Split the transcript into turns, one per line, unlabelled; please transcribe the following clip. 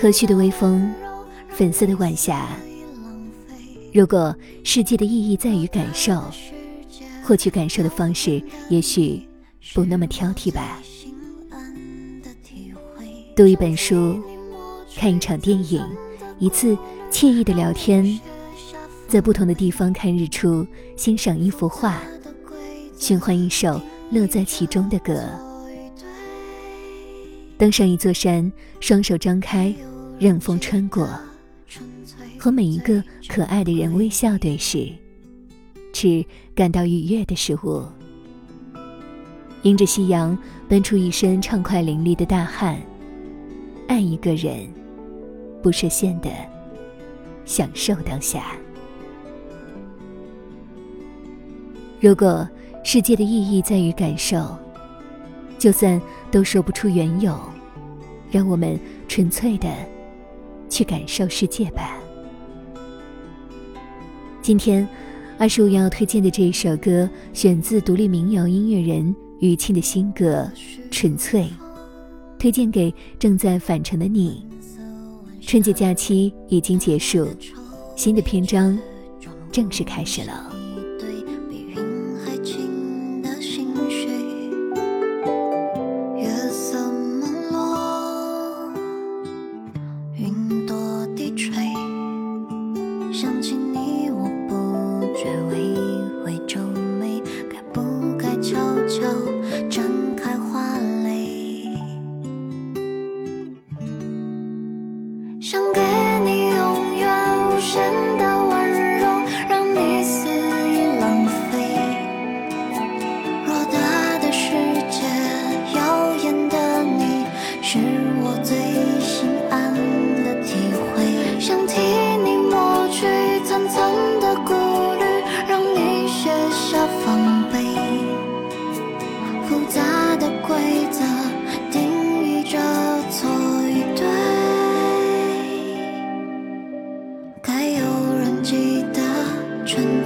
和煦的微风，粉色的晚霞。如果世界的意义在于感受，获取感受的方式也许不那么挑剔吧。读一本书，看一场电影，一次惬意的聊天，在不同的地方看日出，欣赏一幅画，循环一首乐在其中的歌。登上一座山，双手张开，任风穿过，和每一个可爱的人微笑对视，吃感到愉悦的食物，迎着夕阳奔出一身畅快淋漓的大汗，爱一个人，不设限的享受当下。如果世界的意义在于感受。就算都说不出缘由，让我们纯粹的去感受世界吧。今天，二十五要推荐的这一首歌，选自独立民谣音乐人于庆的新歌《纯粹》，推荐给正在返程的你。春节假期已经结束，新的篇章正式开始了。